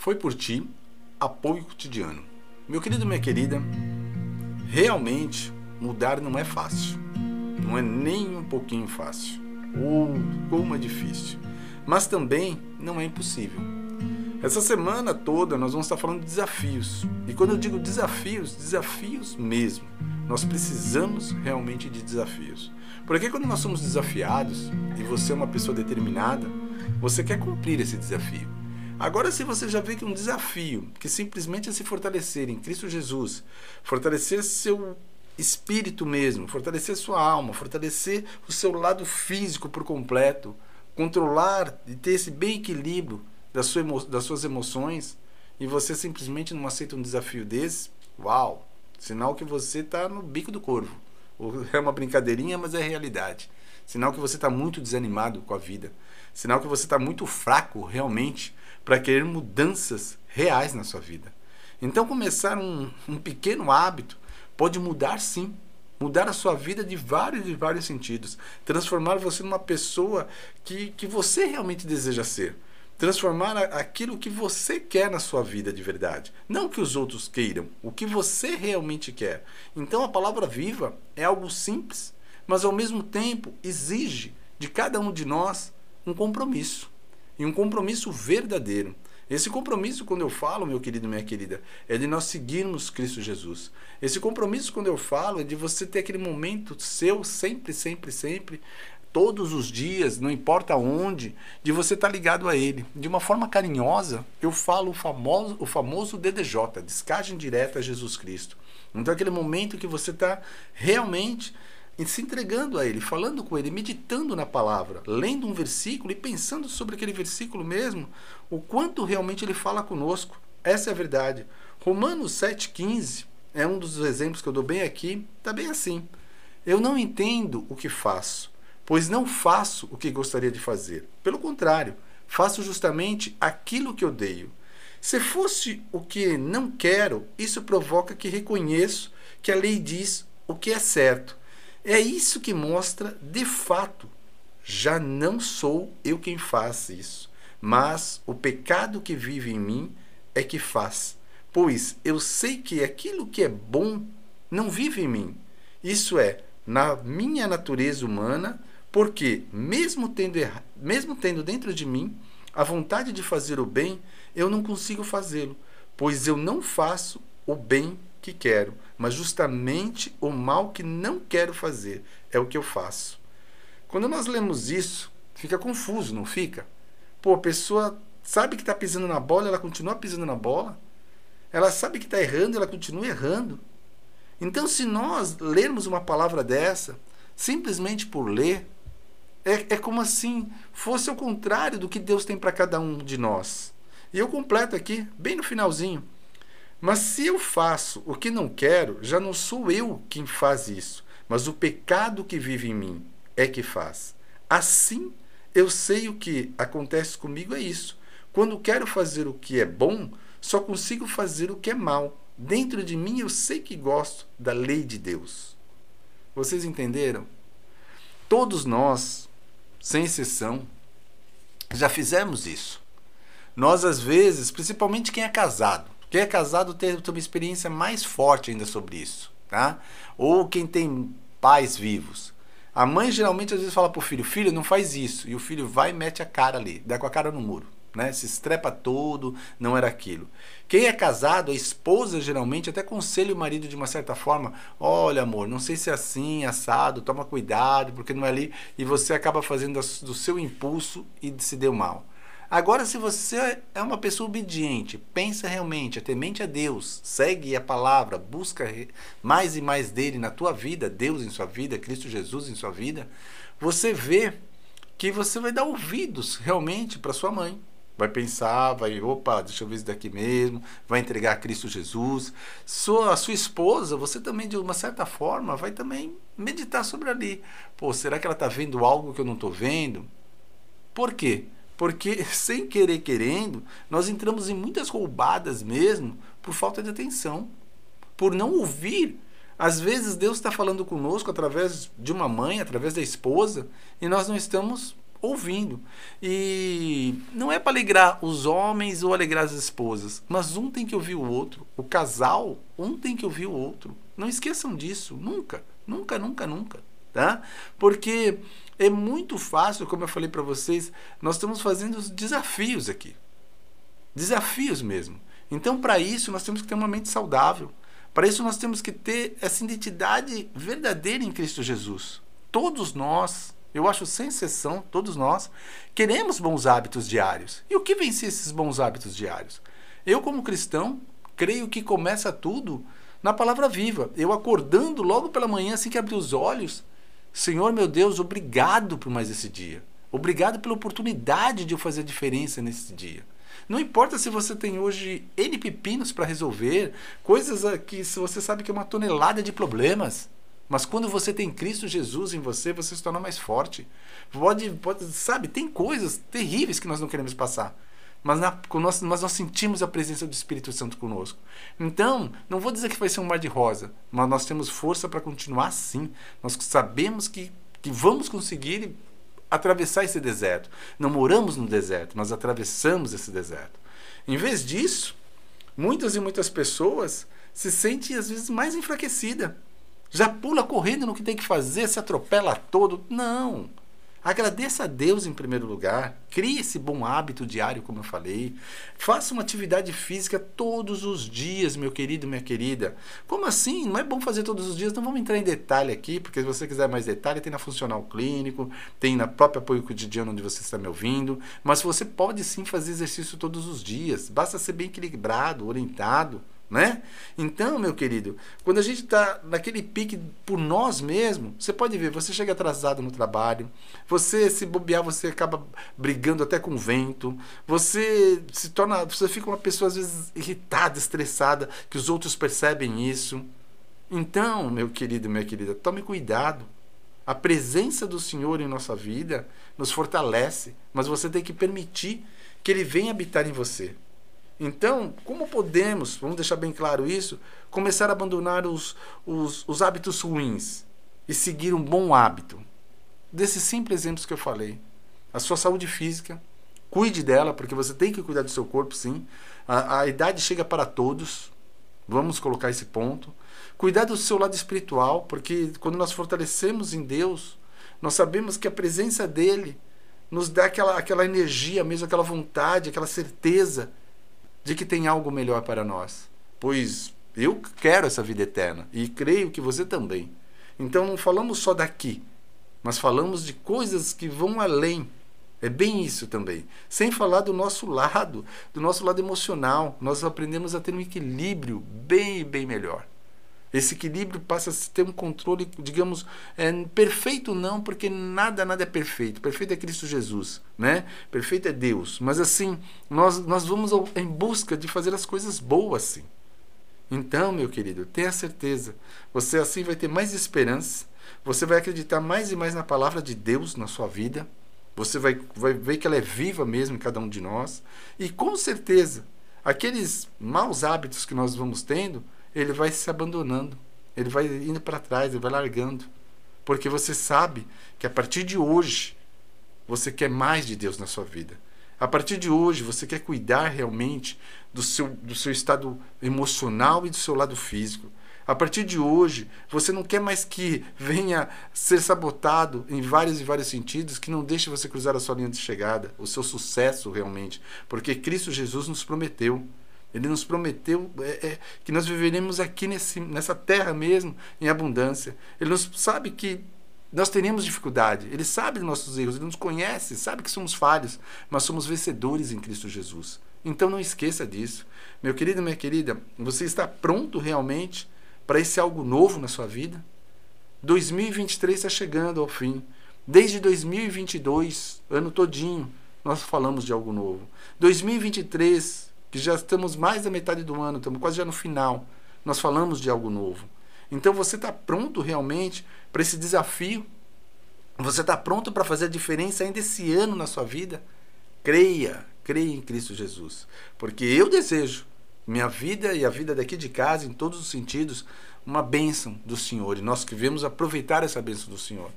Foi por ti, apoio cotidiano. Meu querido, minha querida, realmente mudar não é fácil. Não é nem um pouquinho fácil. Ou como é difícil. Mas também não é impossível. Essa semana toda nós vamos estar falando de desafios. E quando eu digo desafios, desafios mesmo. Nós precisamos realmente de desafios. Porque quando nós somos desafiados e você é uma pessoa determinada, você quer cumprir esse desafio. Agora, se você já vê que um desafio, que simplesmente é se fortalecer em Cristo Jesus, fortalecer seu espírito mesmo, fortalecer sua alma, fortalecer o seu lado físico por completo, controlar e ter esse bem equilíbrio das, sua das suas emoções, e você simplesmente não aceita um desafio desse, uau! Sinal que você está no bico do corvo. É uma brincadeirinha, mas é realidade. Sinal que você está muito desanimado com a vida. Sinal que você está muito fraco realmente para querer mudanças reais na sua vida. Então, começar um, um pequeno hábito pode mudar sim mudar a sua vida de vários e vários sentidos, transformar você numa pessoa que, que você realmente deseja ser, transformar aquilo que você quer na sua vida de verdade, não o que os outros queiram, o que você realmente quer. Então a palavra viva é algo simples, mas ao mesmo tempo exige de cada um de nós um compromisso e um compromisso verdadeiro. Esse compromisso, quando eu falo, meu querido e minha querida, é de nós seguirmos Cristo Jesus. Esse compromisso, quando eu falo, é de você ter aquele momento seu, sempre, sempre, sempre, todos os dias, não importa onde, de você estar tá ligado a Ele. De uma forma carinhosa, eu falo o famoso, o famoso DDJ, descagem direta a Jesus Cristo. Então, aquele momento que você está realmente se entregando a Ele, falando com Ele, meditando na palavra, lendo um versículo e pensando sobre aquele versículo mesmo, o quanto realmente Ele fala conosco. Essa é a verdade. Romanos 7,15 é um dos exemplos que eu dou bem aqui, está bem assim. Eu não entendo o que faço, pois não faço o que gostaria de fazer. Pelo contrário, faço justamente aquilo que odeio. Se fosse o que não quero, isso provoca que reconheço que a lei diz o que é certo é isso que mostra, de fato, já não sou eu quem faz isso, mas o pecado que vive em mim é que faz. Pois eu sei que aquilo que é bom não vive em mim. Isso é, na minha natureza humana, porque mesmo tendo, mesmo tendo dentro de mim a vontade de fazer o bem, eu não consigo fazê-lo, pois eu não faço o bem que quero, mas justamente o mal que não quero fazer é o que eu faço. Quando nós lemos isso, fica confuso, não fica? Pô, a pessoa sabe que está pisando na bola, ela continua pisando na bola. Ela sabe que está errando, ela continua errando. Então, se nós lermos uma palavra dessa, simplesmente por ler, é, é como assim fosse o contrário do que Deus tem para cada um de nós. E eu completo aqui, bem no finalzinho. Mas se eu faço o que não quero, já não sou eu quem faz isso, mas o pecado que vive em mim é que faz. Assim, eu sei o que acontece comigo é isso. Quando quero fazer o que é bom, só consigo fazer o que é mal. Dentro de mim eu sei que gosto da lei de Deus. Vocês entenderam? Todos nós, sem exceção, já fizemos isso. Nós, às vezes, principalmente quem é casado, quem é casado tem, uma experiência mais forte ainda sobre isso, tá? Ou quem tem pais vivos. A mãe geralmente às vezes fala pro filho, filho, não faz isso. E o filho vai e mete a cara ali, dá com a cara no muro. Né? Se estrepa todo, não era aquilo. Quem é casado, a esposa geralmente até aconselha o marido de uma certa forma: olha, amor, não sei se é assim, assado, toma cuidado, porque não é ali. E você acaba fazendo do seu impulso e se deu mal. Agora, se você é uma pessoa obediente, pensa realmente, é temente a Deus, segue a palavra, busca mais e mais dele na tua vida, Deus em sua vida, Cristo Jesus em sua vida, você vê que você vai dar ouvidos realmente para sua mãe. Vai pensar, vai, opa, deixa eu ver isso daqui mesmo, vai entregar a Cristo Jesus. Sua, a sua esposa, você também, de uma certa forma, vai também meditar sobre ali. Pô, será que ela está vendo algo que eu não estou vendo? Por quê? Porque, sem querer querendo, nós entramos em muitas roubadas mesmo por falta de atenção, por não ouvir. Às vezes Deus está falando conosco através de uma mãe, através da esposa, e nós não estamos ouvindo. E não é para alegrar os homens ou alegrar as esposas, mas um tem que ouvir o outro. O casal, um tem que ouvir o outro. Não esqueçam disso, nunca, nunca, nunca, nunca, tá? Porque é muito fácil, como eu falei para vocês, nós estamos fazendo desafios aqui. Desafios mesmo. Então, para isso, nós temos que ter uma mente saudável. Para isso, nós temos que ter essa identidade verdadeira em Cristo Jesus. Todos nós, eu acho sem exceção, todos nós, queremos bons hábitos diários. E o que vem ser esses bons hábitos diários? Eu, como cristão, creio que começa tudo na palavra viva. Eu acordando logo pela manhã, assim que abrir os olhos, Senhor meu Deus, obrigado por mais esse dia. Obrigado pela oportunidade de eu fazer diferença nesse dia. Não importa se você tem hoje N pepinos para resolver, coisas que você sabe que é uma tonelada de problemas. Mas quando você tem Cristo Jesus em você, você se torna mais forte. Pode, pode, sabe, tem coisas terríveis que nós não queremos passar. Mas, na, nós, mas nós sentimos a presença do Espírito Santo conosco. Então, não vou dizer que vai ser um mar de rosa, mas nós temos força para continuar assim. Nós sabemos que, que vamos conseguir atravessar esse deserto. Não moramos no deserto, nós atravessamos esse deserto. Em vez disso, muitas e muitas pessoas se sentem às vezes mais enfraquecidas já pula correndo no que tem que fazer, se atropela todo. Não. Agradeça a Deus em primeiro lugar. Crie esse bom hábito diário, como eu falei. Faça uma atividade física todos os dias, meu querido, minha querida. Como assim? Não é bom fazer todos os dias? Não vamos entrar em detalhe aqui, porque se você quiser mais detalhe, tem na Funcional Clínico, tem na própria Apoio Cotidiano onde você está me ouvindo. Mas você pode sim fazer exercício todos os dias. Basta ser bem equilibrado, orientado né? Então, meu querido, quando a gente está naquele pique por nós mesmos, você pode ver, você chega atrasado no trabalho, você se bobear, você acaba brigando até com o vento, você se torna, você fica uma pessoa às vezes irritada, estressada, que os outros percebem isso. Então, meu querido, minha querida, tome cuidado. A presença do Senhor em nossa vida nos fortalece, mas você tem que permitir que ele venha habitar em você. Então, como podemos, vamos deixar bem claro isso, começar a abandonar os, os, os hábitos ruins e seguir um bom hábito? Desses simples exemplos que eu falei. A sua saúde física, cuide dela, porque você tem que cuidar do seu corpo, sim. A, a idade chega para todos, vamos colocar esse ponto. Cuidar do seu lado espiritual, porque quando nós fortalecemos em Deus, nós sabemos que a presença dele nos dá aquela, aquela energia mesmo, aquela vontade, aquela certeza de que tem algo melhor para nós. Pois eu quero essa vida eterna e creio que você também. Então não falamos só daqui, mas falamos de coisas que vão além. É bem isso também. Sem falar do nosso lado, do nosso lado emocional, nós aprendemos a ter um equilíbrio bem, bem melhor. Esse equilíbrio passa a ter um controle, digamos, é, perfeito não, porque nada, nada é perfeito. Perfeito é Cristo Jesus, né? Perfeito é Deus. Mas assim, nós, nós vamos em busca de fazer as coisas boas, sim. Então, meu querido, tenha certeza. Você assim vai ter mais esperança. Você vai acreditar mais e mais na palavra de Deus na sua vida. Você vai, vai ver que ela é viva mesmo em cada um de nós. E com certeza, aqueles maus hábitos que nós vamos tendo, ele vai se abandonando, ele vai indo para trás, ele vai largando. Porque você sabe que a partir de hoje você quer mais de Deus na sua vida. A partir de hoje você quer cuidar realmente do seu, do seu estado emocional e do seu lado físico. A partir de hoje, você não quer mais que venha ser sabotado em vários e vários sentidos, que não deixe você cruzar a sua linha de chegada, o seu sucesso realmente, porque Cristo Jesus nos prometeu. Ele nos prometeu é, é, que nós viveremos aqui nesse, nessa terra mesmo, em abundância. Ele nos sabe que nós teremos dificuldade. Ele sabe dos nossos erros, ele nos conhece, sabe que somos falhos, mas somos vencedores em Cristo Jesus. Então não esqueça disso. Meu querido, minha querida, você está pronto realmente para esse algo novo na sua vida? 2023 está chegando ao fim. Desde 2022, ano todinho, nós falamos de algo novo. 2023 que já estamos mais da metade do ano, estamos quase já no final. Nós falamos de algo novo. Então você está pronto realmente para esse desafio? Você está pronto para fazer a diferença ainda esse ano na sua vida? Creia, creia em Cristo Jesus. Porque eu desejo minha vida e a vida daqui de casa, em todos os sentidos, uma bênção do Senhor. E nós que vemos aproveitar essa bênção do Senhor.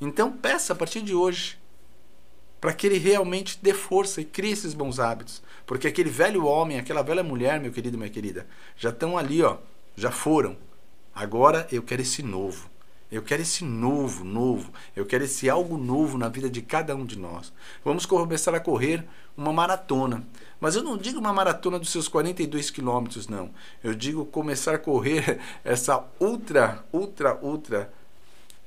Então peça a partir de hoje para que ele realmente dê força e crie esses bons hábitos. Porque aquele velho homem, aquela velha mulher, meu querido, minha querida, já estão ali, ó, já foram. Agora eu quero esse novo. Eu quero esse novo, novo. Eu quero esse algo novo na vida de cada um de nós. Vamos começar a correr uma maratona. Mas eu não digo uma maratona dos seus 42 quilômetros, não. Eu digo começar a correr essa ultra, ultra, ultra,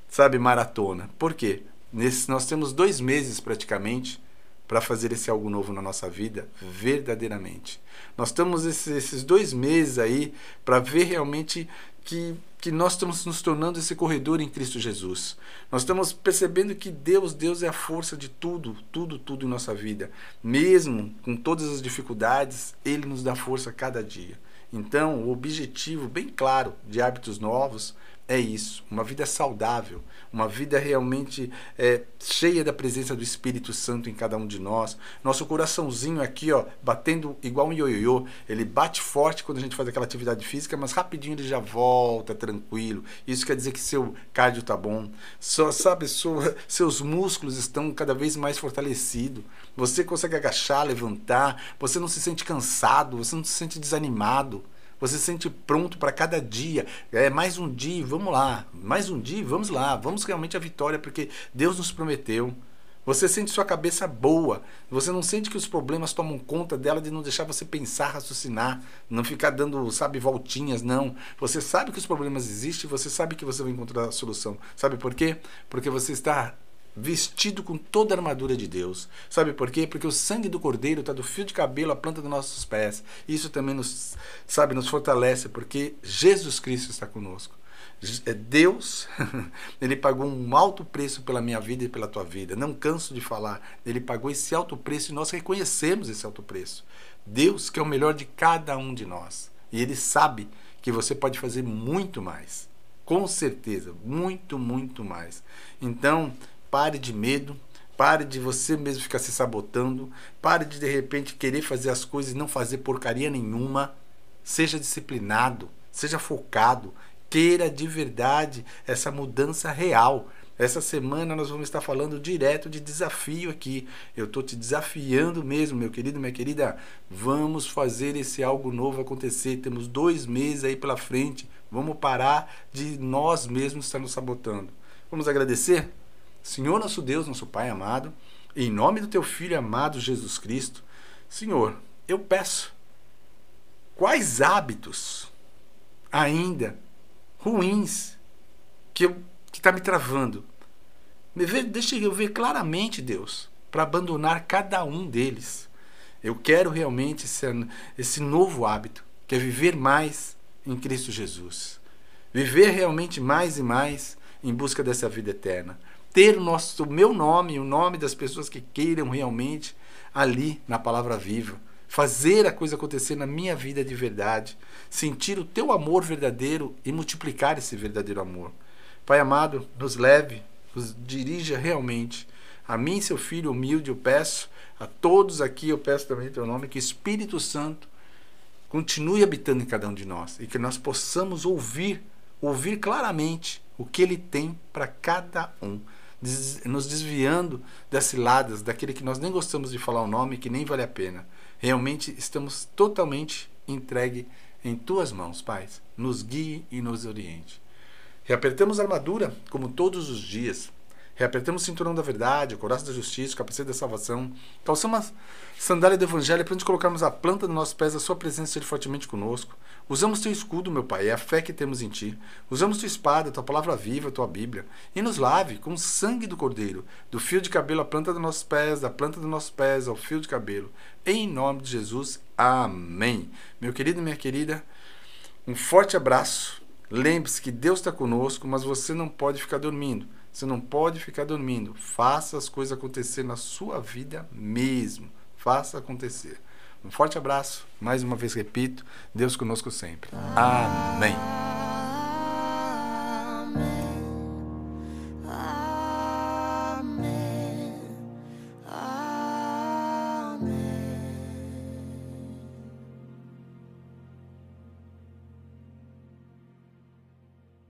sabe, maratona. Por quê? Nesse, nós temos dois meses praticamente para fazer esse algo novo na nossa vida, verdadeiramente. Nós temos esses, esses dois meses aí para ver realmente que, que nós estamos nos tornando esse corredor em Cristo Jesus. Nós estamos percebendo que Deus, Deus é a força de tudo, tudo, tudo em nossa vida. Mesmo com todas as dificuldades, Ele nos dá força a cada dia. Então, o objetivo bem claro de hábitos novos é isso, uma vida saudável, uma vida realmente é, cheia da presença do Espírito Santo em cada um de nós. Nosso coraçãozinho aqui, ó, batendo igual um ioiô, ele bate forte quando a gente faz aquela atividade física, mas rapidinho ele já volta tranquilo. Isso quer dizer que seu cardio tá bom. Só sabe, sua, seus músculos estão cada vez mais fortalecidos. Você consegue agachar, levantar, você não se sente cansado, você não se sente desanimado. Você se sente pronto para cada dia. É mais um dia, vamos lá. Mais um dia, vamos lá. Vamos realmente a vitória, porque Deus nos prometeu. Você sente sua cabeça boa. Você não sente que os problemas tomam conta dela de não deixar você pensar, raciocinar, não ficar dando, sabe, voltinhas, não. Você sabe que os problemas existem, você sabe que você vai encontrar a solução. Sabe por quê? Porque você está vestido com toda a armadura de Deus. Sabe por quê? Porque o sangue do cordeiro está do fio de cabelo à planta dos nossos pés. Isso também nos, sabe, nos fortalece, porque Jesus Cristo está conosco. É Deus, ele pagou um alto preço pela minha vida e pela tua vida. Não canso de falar. Ele pagou esse alto preço e nós reconhecemos esse alto preço. Deus que é o melhor de cada um de nós. E ele sabe que você pode fazer muito mais. Com certeza, muito, muito mais. Então, Pare de medo, pare de você mesmo ficar se sabotando, pare de de repente querer fazer as coisas e não fazer porcaria nenhuma. Seja disciplinado, seja focado, queira de verdade essa mudança real. Essa semana nós vamos estar falando direto de desafio aqui. Eu estou te desafiando mesmo, meu querido, minha querida. Vamos fazer esse algo novo acontecer. Temos dois meses aí pela frente. Vamos parar de nós mesmos estar nos sabotando. Vamos agradecer? Senhor nosso Deus, nosso Pai amado, em nome do teu Filho amado Jesus Cristo, Senhor, eu peço, quais hábitos ainda ruins que está me travando? Me vê, deixa eu ver claramente, Deus, para abandonar cada um deles. Eu quero realmente esse, esse novo hábito, que é viver mais em Cristo Jesus. Viver realmente mais e mais em busca dessa vida eterna ter o nosso, o meu nome, o nome das pessoas que queiram realmente ali na palavra viva, fazer a coisa acontecer na minha vida de verdade, sentir o teu amor verdadeiro e multiplicar esse verdadeiro amor. Pai amado, nos leve, nos dirija realmente. A mim, seu filho humilde, eu peço, a todos aqui eu peço também em teu nome, que Espírito Santo continue habitando em cada um de nós e que nós possamos ouvir, ouvir claramente o que ele tem para cada um nos desviando das ciladas, daquele que nós nem gostamos de falar o nome, que nem vale a pena. Realmente estamos totalmente entregue em tuas mãos, Pai. Nos guie e nos oriente. Reapertamos a armadura, como todos os dias. Reapertamos o cinturão da verdade, o coração da justiça, o capacete da salvação. Calçamos a sandália do evangelho para nos colocarmos a planta dos nossos pés, a sua presença ser fortemente conosco. Usamos teu escudo, meu Pai, é a fé que temos em ti. Usamos tua espada, tua palavra viva, tua Bíblia. E nos lave com o sangue do Cordeiro, do fio de cabelo à planta dos nossos pés, da planta dos nossos pés ao fio de cabelo. Em nome de Jesus, amém. Meu querido minha querida, um forte abraço. Lembre-se que Deus está conosco, mas você não pode ficar dormindo. Você não pode ficar dormindo. Faça as coisas acontecer na sua vida mesmo. Faça acontecer. Um forte abraço. Mais uma vez repito, Deus conosco sempre. Amém.